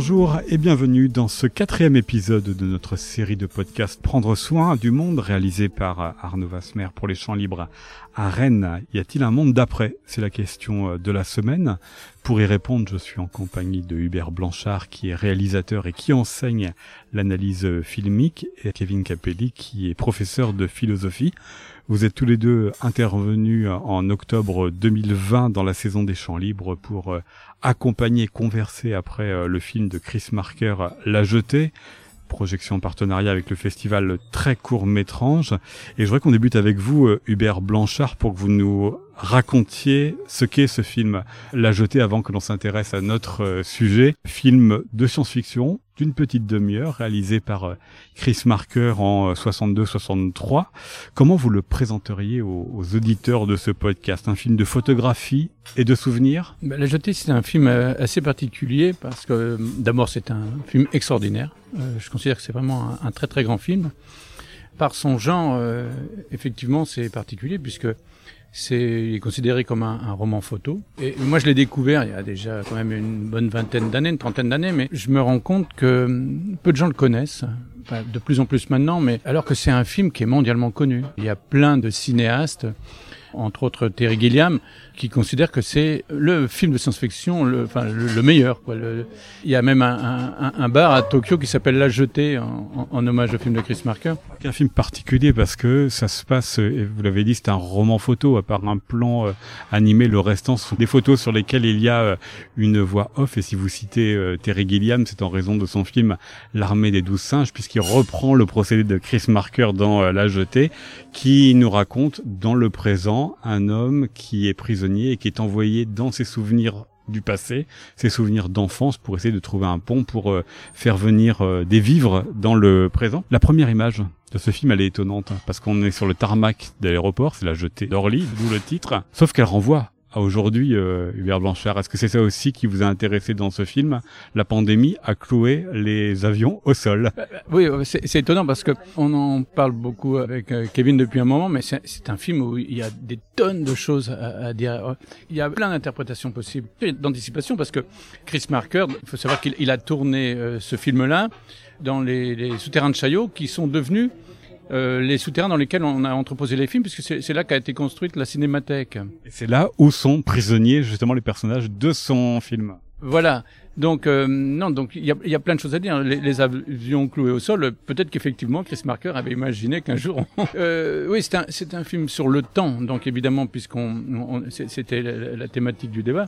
Bonjour et bienvenue dans ce quatrième épisode de notre série de podcasts Prendre soin du monde réalisé par Arnaud Vasmer pour les champs libres à Rennes. Y a-t-il un monde d'après? C'est la question de la semaine. Pour y répondre, je suis en compagnie de Hubert Blanchard qui est réalisateur et qui enseigne l'analyse filmique et Kevin Capelli qui est professeur de philosophie. Vous êtes tous les deux intervenus en octobre 2020 dans la saison des Champs Libres pour euh, accompagner, converser après euh, le film de Chris Marker, La Jetée projection en partenariat avec le festival Très Court Métrange. Et je voudrais qu'on débute avec vous, euh, Hubert Blanchard, pour que vous nous racontiez ce qu'est ce film La Jetée avant que l'on s'intéresse à notre euh, sujet. Film de science-fiction d'une petite demi-heure réalisé par euh, Chris Marker en 62-63. Comment vous le présenteriez aux, auditeurs de ce podcast? Un film de photographie et de souvenirs? Ben, La Jetée, c'est un film assez particulier parce que d'abord c'est un film extraordinaire euh, je considère que c'est vraiment un, très très grand film. Par son genre, euh, effectivement, c'est particulier puisque c'est considéré comme un, roman photo. Et moi, je l'ai découvert il y a déjà quand même une bonne vingtaine d'années, une trentaine d'années, mais je me rends compte que hum, peu de gens le connaissent. de plus en plus maintenant, mais alors que c'est un film qui est mondialement connu. Il y a plein de cinéastes entre autres Terry Gilliam, qui considère que c'est le film de science-fiction le, enfin, le, meilleur. Quoi. il y a même un, un, un, bar à Tokyo qui s'appelle La Jetée en, en, hommage au film de Chris Marker. Un film particulier parce que ça se passe, et vous l'avez dit, c'est un roman photo, à part un plan euh, animé, le restant sont des photos sur lesquelles il y a euh, une voix off. Et si vous citez euh, Terry Gilliam, c'est en raison de son film L'armée des douze singes, puisqu'il reprend le procédé de Chris Marker dans La Jetée, qui nous raconte dans le présent un homme qui est prisonnier et qui est envoyé dans ses souvenirs du passé, ses souvenirs d'enfance pour essayer de trouver un pont pour euh, faire venir euh, des vivres dans le présent. La première image de ce film, elle est étonnante parce qu'on est sur le tarmac de l'aéroport, c'est la jetée d'Orly, d'où le titre, sauf qu'elle renvoie à aujourd'hui, euh, Hubert Blanchard Est-ce que c'est ça aussi qui vous a intéressé dans ce film? La pandémie a cloué les avions au sol. Bah, bah, oui, c'est étonnant parce que on en parle beaucoup avec euh, Kevin depuis un moment, mais c'est un film où il y a des tonnes de choses à, dire. Il y a plein d'interprétations possibles, d'anticipation, parce que Chris Marker, il faut savoir qu'il a tourné euh, ce film-là dans les, les souterrains de Chaillot qui sont devenus euh, les souterrains dans lesquels on a entreposé les films, puisque c'est là qu'a été construite la cinémathèque. Et c'est là où sont prisonniers justement les personnages de son film. Voilà. Donc euh, non, donc il y a, y a, plein de choses à dire. Les, les avions cloués au sol, peut-être qu'effectivement Chris Marker avait imaginé qu'un jour. euh, oui, c'est un, c'est un film sur le temps, donc évidemment puisqu'on, c'était la, la, thématique du débat.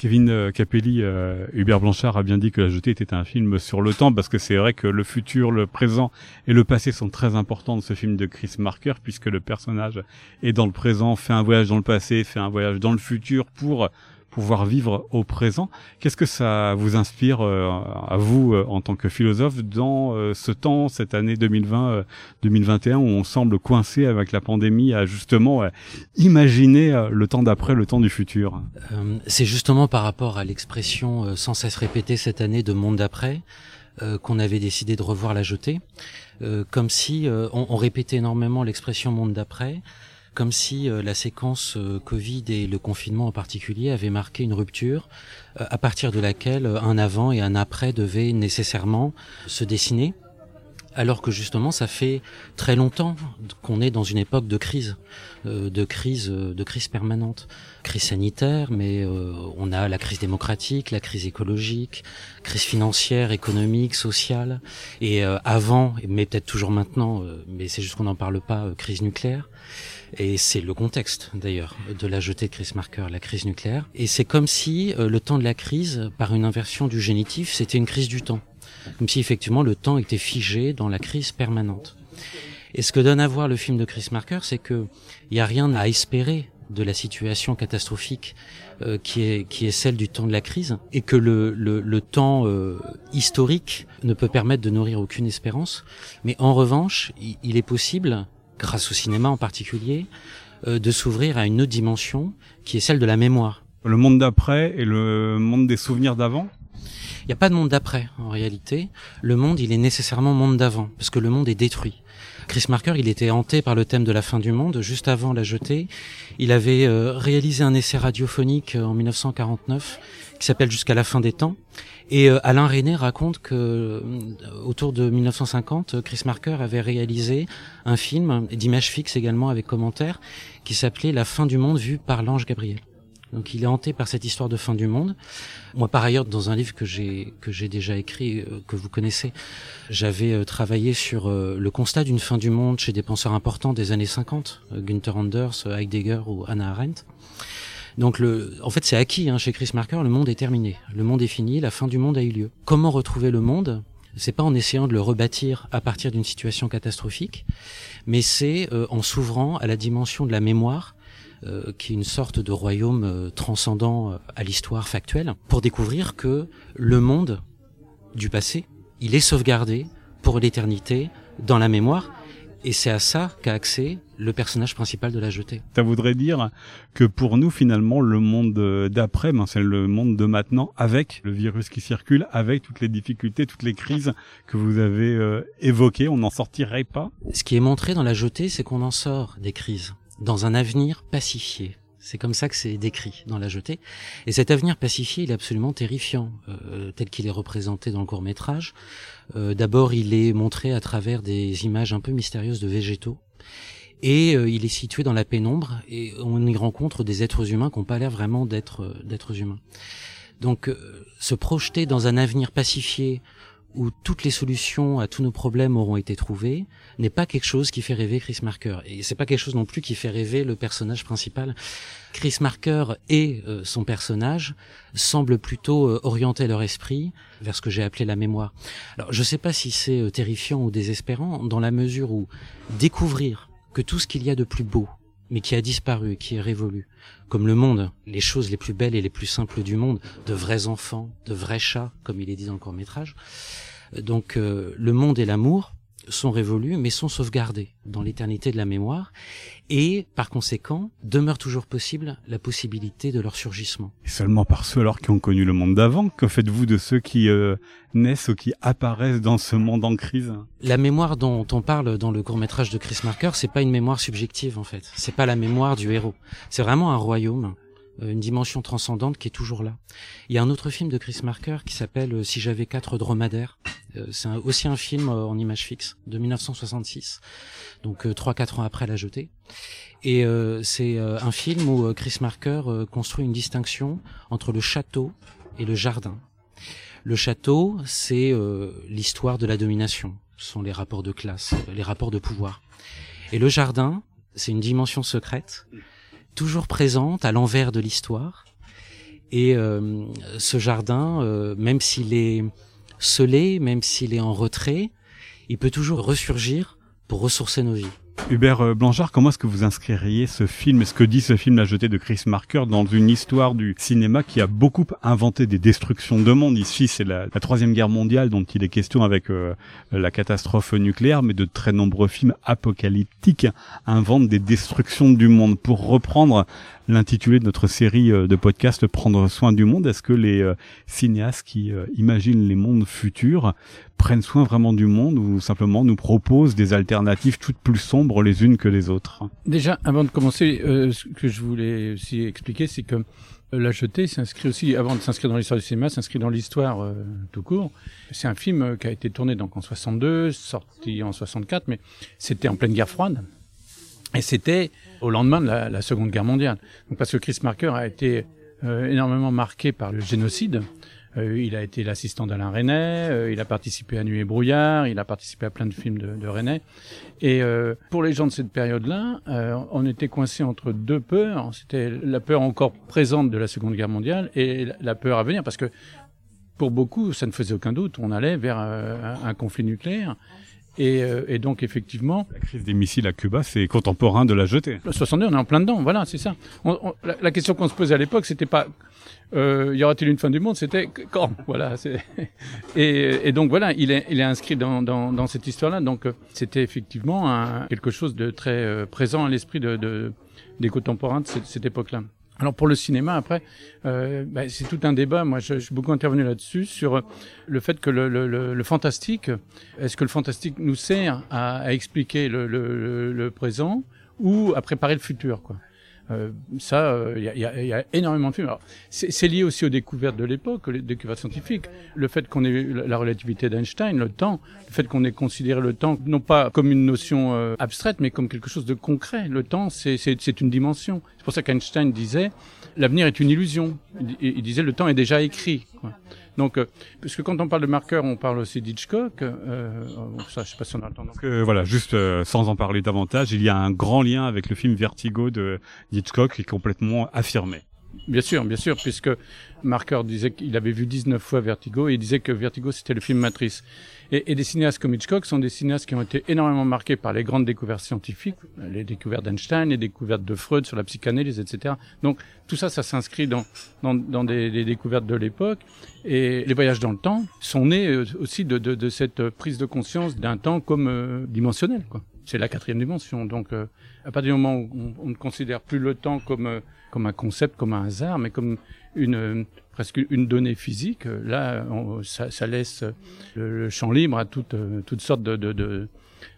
Kevin euh, Capelli, euh, Hubert Blanchard a bien dit que La Jetée était un film sur le temps, parce que c'est vrai que le futur, le présent et le passé sont très importants dans ce film de Chris Marker, puisque le personnage est dans le présent, fait un voyage dans le passé, fait un voyage dans le futur pour pouvoir vivre au présent. Qu'est-ce que ça vous inspire euh, à vous euh, en tant que philosophe dans euh, ce temps, cette année 2020-2021 où on semble coincé avec la pandémie à justement imaginer le temps d'après, le temps du futur? C'est justement par rapport à l'expression sans cesse répétée cette année de monde d'après qu'on avait décidé de revoir la jetée, comme si on, on répétait énormément l'expression monde d'après comme si euh, la séquence euh, Covid et le confinement en particulier avait marqué une rupture euh, à partir de laquelle un avant et un après devaient nécessairement se dessiner alors que justement ça fait très longtemps qu'on est dans une époque de crise, de crise, de crise permanente, crise sanitaire, mais on a la crise démocratique, la crise écologique, crise financière, économique, sociale, et avant, mais peut-être toujours maintenant, mais c'est juste qu'on n'en parle pas, crise nucléaire. Et c'est le contexte d'ailleurs de la jetée de Chris Marker, la crise nucléaire. Et c'est comme si euh, le temps de la crise, par une inversion du génitif, c'était une crise du temps. Comme si effectivement le temps était figé dans la crise permanente. Et ce que donne à voir le film de Chris Marker, c'est que il n'y a rien à espérer de la situation catastrophique euh, qui est qui est celle du temps de la crise et que le le, le temps euh, historique ne peut permettre de nourrir aucune espérance mais en revanche il est possible grâce au cinéma en particulier, euh, de s'ouvrir à une autre dimension qui est celle de la mémoire. Le monde d'après et le monde des souvenirs d'avant? Il n'y a pas de monde d'après en réalité. Le monde, il est nécessairement monde d'avant, parce que le monde est détruit. Chris Marker, il était hanté par le thème de la fin du monde juste avant la jetée. Il avait euh, réalisé un essai radiophonique euh, en 1949 qui s'appelle Jusqu'à la fin des temps Et Alain René raconte que autour de 1950, Chris Marker avait réalisé un film d'image fixe également avec commentaires qui s'appelait La fin du monde vue par l'ange Gabriel. Donc il est hanté par cette histoire de fin du monde. Moi par ailleurs dans un livre que j'ai que j'ai déjà écrit euh, que vous connaissez, j'avais euh, travaillé sur euh, le constat d'une fin du monde chez des penseurs importants des années 50, Günther Anders, Heidegger ou Hannah Arendt. Donc le en fait c'est acquis hein, chez Chris Marker, le monde est terminé, le monde est fini, la fin du monde a eu lieu. Comment retrouver le monde? C'est pas en essayant de le rebâtir à partir d'une situation catastrophique, mais c'est en s'ouvrant à la dimension de la mémoire euh, qui est une sorte de royaume euh, transcendant euh, à l'histoire factuelle, pour découvrir que le monde du passé, il est sauvegardé pour l'éternité dans la mémoire, et c'est à ça qu'a accès le personnage principal de la jetée. Ça voudrait dire que pour nous, finalement, le monde d'après, ben, c'est le monde de maintenant, avec le virus qui circule, avec toutes les difficultés, toutes les crises que vous avez évoquées, on n'en sortirait pas. Ce qui est montré dans la jetée, c'est qu'on en sort des crises dans un avenir pacifié. C'est comme ça que c'est décrit dans la jetée. Et cet avenir pacifié, il est absolument terrifiant, euh, tel qu'il est représenté dans le court métrage. Euh, D'abord, il est montré à travers des images un peu mystérieuses de végétaux. Et euh, il est situé dans la pénombre, et on y rencontre des êtres humains qui n'ont pas l'air vraiment d'être d'êtres humains. Donc, se projeter dans un avenir pacifié où toutes les solutions à tous nos problèmes auront été trouvées n'est pas quelque chose qui fait rêver Chris Marker et c'est pas quelque chose non plus qui fait rêver le personnage principal. Chris Marker et euh, son personnage semblent plutôt euh, orienter leur esprit vers ce que j'ai appelé la mémoire. Alors je sais pas si c'est euh, terrifiant ou désespérant dans la mesure où découvrir que tout ce qu'il y a de plus beau mais qui a disparu, qui est révolu, comme le monde, les choses les plus belles et les plus simples du monde, de vrais enfants, de vrais chats, comme il est dit dans le court métrage. Donc le monde et l'amour, sont révolus, mais sont sauvegardés dans l'éternité de la mémoire, et par conséquent demeure toujours possible la possibilité de leur surgissement. Et seulement par ceux alors qui ont connu le monde d'avant, que faites-vous de ceux qui euh, naissent ou qui apparaissent dans ce monde en crise? La mémoire dont on parle dans le court métrage de Chris Marker, c'est pas une mémoire subjective en fait, c'est pas la mémoire du héros, c'est vraiment un royaume une dimension transcendante qui est toujours là. Il y a un autre film de Chris Marker qui s'appelle euh, Si j'avais quatre dromadaires. Euh, c'est aussi un film en image fixe de 1966, donc trois quatre ans après La Jetée. Et c'est un film où Chris Marker construit une distinction entre le château et le jardin. Le château, c'est l'histoire de la domination, ce sont les rapports de classe, les rapports de pouvoir. Et le jardin, c'est une dimension secrète toujours présente à l'envers de l'histoire. Et euh, ce jardin, euh, même s'il est scellé, même s'il est en retrait, il peut toujours ressurgir pour ressourcer nos vies. Hubert euh, Blanchard, comment est-ce que vous inscririez ce film, ce que dit ce film La Jetée de Chris Marker dans une histoire du cinéma qui a beaucoup inventé des destructions de monde? Ici, c'est la, troisième guerre mondiale dont il est question avec euh, la catastrophe nucléaire, mais de très nombreux films apocalyptiques inventent des destructions du monde. Pour reprendre l'intitulé de notre série euh, de podcasts Prendre soin du monde, est-ce que les cinéastes qui imaginent les mondes futurs prennent soin vraiment du monde ou simplement nous proposent des alternatives toutes plus sombres les unes que les autres? Déjà, avant de commencer, euh, ce que je voulais aussi expliquer, c'est que euh, La Jetée s'inscrit aussi, avant de s'inscrire dans l'histoire du cinéma, s'inscrit dans l'histoire euh, tout court. C'est un film qui a été tourné donc en 62, sorti en 64, mais c'était en pleine guerre froide. Et c'était au lendemain de la, Seconde Guerre mondiale. Donc parce que Chris Marker a été énormément marqué par le génocide euh, il a été l'assistant d'Alain Resnais, euh, il a participé à Nuit et Brouillard, il a participé à plein de films de, de. Et euh, pour les gens de cette période-là, on était coincé entre deux peurs. C'était la peur encore présente de la Seconde Guerre mondiale et la peur à venir, parce que pour beaucoup, ça ne faisait aucun doute, on allait vers un conflit nucléaire. Et, et, donc effectivement, la crise des missiles à Cuba, c'est contemporain de la jetée. 62, on est en plein dedans. Voilà, c'est ça. On, la, la, question qu'on se posait à l'époque, c'était pas euh, y aura-t-il une fin du monde C'était quand Voilà. Et, et, donc voilà, il est, il est inscrit dans, dans, dans cette histoire-là. Donc euh, c'était effectivement un, quelque chose de très euh, présent à l'esprit de, de, des contemporains de cette, cette époque-là. Alors pour le cinéma, après, euh, bah, c'est tout un débat. Moi, je, je suis beaucoup intervenu là-dessus sur le fait que le, le, le, fantastique, est-ce que le fantastique nous sert à, à expliquer le, le, présent ou à préparer le futur, quoi? Euh, ça, il y, a, y, a, énormément de films. C'est lié aussi aux découvertes de l'époque, aux découvertes scientifiques. Le fait qu'on ait la relativité d'Einstein, le temps, le fait qu'on ait considéré le temps non pas comme une notion abstraite, mais comme quelque chose de concret. Le temps, c'est une dimension. C'est pour ça qu'Einstein disait l'avenir est une illusion. Il, il, disait le temps est déjà écrit. Donc, euh, puisque quand on parle de marqueur, on parle aussi d'Hitchcock. Euh, ça, je sais pas si on a le temps. Que, voilà, juste euh, sans en parler davantage, il y a un grand lien avec le film Vertigo de d'Hitchcock qui est complètement affirmé. Bien sûr, bien sûr, puisque Marker disait qu'il avait vu 19 fois Vertigo et il disait que Vertigo c'était le film Matrice. Et, des cinéastes comme Hitchcock sont des cinéastes qui ont été énormément marqués par les grandes découvertes scientifiques, les découvertes d'Einstein, les découvertes de Freud sur la psychanalyse, etc. Donc tout ça, ça s'inscrit dans, dans, dans des, des, découvertes de l'époque. Et les voyages dans le temps sont nés euh, aussi de, de, de cette prise de conscience d'un temps comme euh, dimensionnel. C'est la quatrième dimension. Donc euh, à partir du moment où on, on, ne considère plus le temps comme, comme un concept, comme un hasard, mais comme une presque une donnée physique. Là, ça, ça, laisse le, champ libre à toutes, toutes sortes de, de,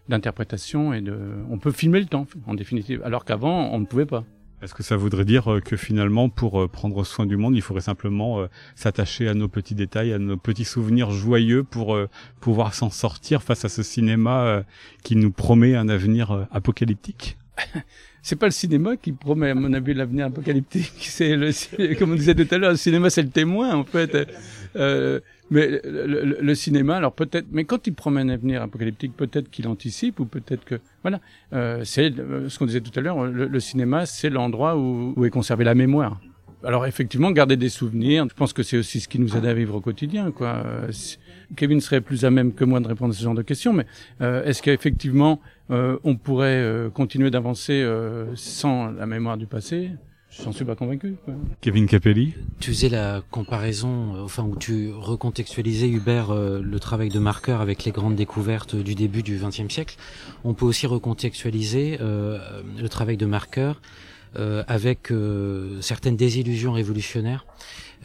d'interprétations et de. On peut filmer le temps, en définitive, alors qu'avant, on ne pouvait pas. Est-ce que ça voudrait dire que finalement, pour prendre soin du monde, il faudrait simplement s'attacher à nos petits détails, à nos petits souvenirs joyeux pour pouvoir s'en sortir face à ce cinéma qui nous promet un avenir apocalyptique? c'est pas le cinéma qui promet, à mon avis, l'avenir apocalyptique. C'est le, comme on disait tout à l'heure, le cinéma c'est le témoin en fait. Euh, mais le, cinéma, alors peut-être, mais quand il promet un avenir apocalyptique, peut-être qu'il anticipe ou peut-être que, voilà, euh, c'est ce qu'on disait tout à l'heure. Le, cinéma, c'est l'endroit où est conservée la mémoire. Alors effectivement, garder des souvenirs, je pense que c'est aussi ce qui nous aide à vivre au quotidien. Quoi. Kevin serait plus à même que moi de répondre à ce genre de questions, mais euh, est-ce qu'effectivement euh, on pourrait euh, continuer d'avancer euh, sans la mémoire du passé? Je n'en suis pas convaincu. Quoi. Kevin Capelli? Tu faisais la comparaison, enfin où tu recontextualisais Hubert le travail de marqueur avec les grandes découvertes du début du XXe siècle. On peut aussi recontextualiser le travail de marqueur euh, avec euh, certaines désillusions révolutionnaires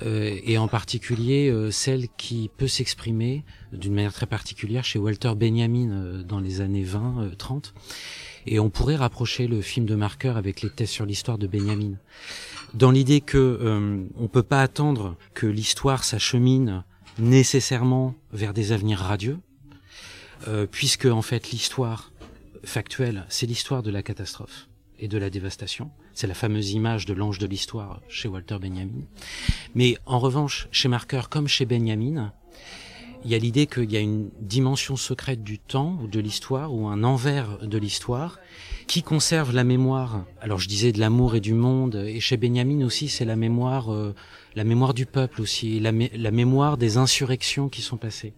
euh, et en particulier celle qui peut s'exprimer d'une manière très particulière chez Walter Benjamin dans les années 20-30. Et on pourrait rapprocher le film de Marker avec les thèses sur l'histoire de Benjamin, dans l'idée que on peut pas attendre que l'histoire s'achemine nécessairement vers des avenirs radieux, puisque en fait l'histoire factuelle, c'est l'histoire de la catastrophe et de la dévastation. C'est la fameuse image de l'ange de l'histoire chez Walter Benjamin. Mais en revanche, chez Marker comme chez Benjamin, il y a l'idée qu'il y a une dimension secrète du temps ou de l'histoire ou un envers de l'histoire qui conserve la mémoire. Alors je disais de l'amour et du monde et chez Benjamin aussi c'est la mémoire euh, la mémoire du peuple aussi, la, mémoire des insurrections qui sont passées.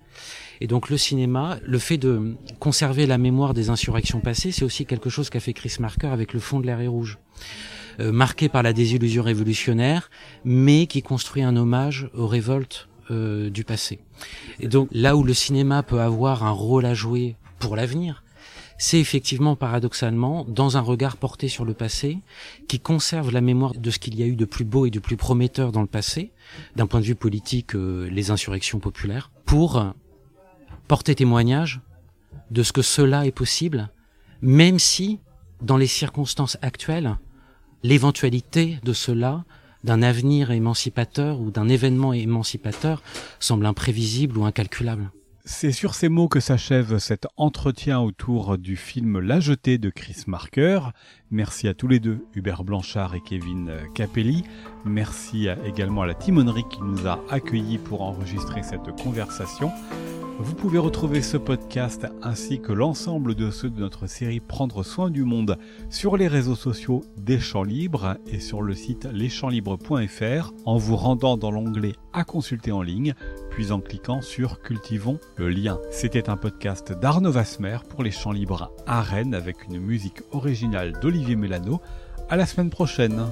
Et donc le cinéma, le fait de conserver la mémoire des insurrections passées, c'est aussi quelque chose qu'a fait Chris Marker avec le fond de l'air rouge. Euh, marqué par la désillusion révolutionnaire, mais qui construit un hommage aux révoltes euh, du passé. Et donc là où le cinéma peut avoir un rôle à jouer pour l'avenir, c'est effectivement paradoxalement dans un regard porté sur le passé qui conserve la mémoire de ce qu'il y a eu de plus beau et de plus prometteur dans le passé, d'un point de vue politique, euh, les insurrections populaires, pour porter témoignage de ce que cela est possible, même si, dans les circonstances actuelles, l'éventualité de cela, d'un avenir émancipateur ou d'un événement émancipateur, semble imprévisible ou incalculable. C'est sur ces mots que s'achève cet entretien autour du film La Jetée de Chris Marker. Merci à tous les deux, Hubert Blanchard et Kevin Capelli. Merci également à la timonerie qui nous a accueillis pour enregistrer cette conversation. Vous pouvez retrouver ce podcast ainsi que l'ensemble de ceux de notre série Prendre soin du monde sur les réseaux sociaux des Champs Libres et sur le site leschampslibres.fr en vous rendant dans l'onglet à consulter en ligne, puis en cliquant sur Cultivons le lien. C'était un podcast d'Arnaud Vasmer pour les Champs Libres à Rennes avec une musique originale d'Olivier Mélano. À la semaine prochaine.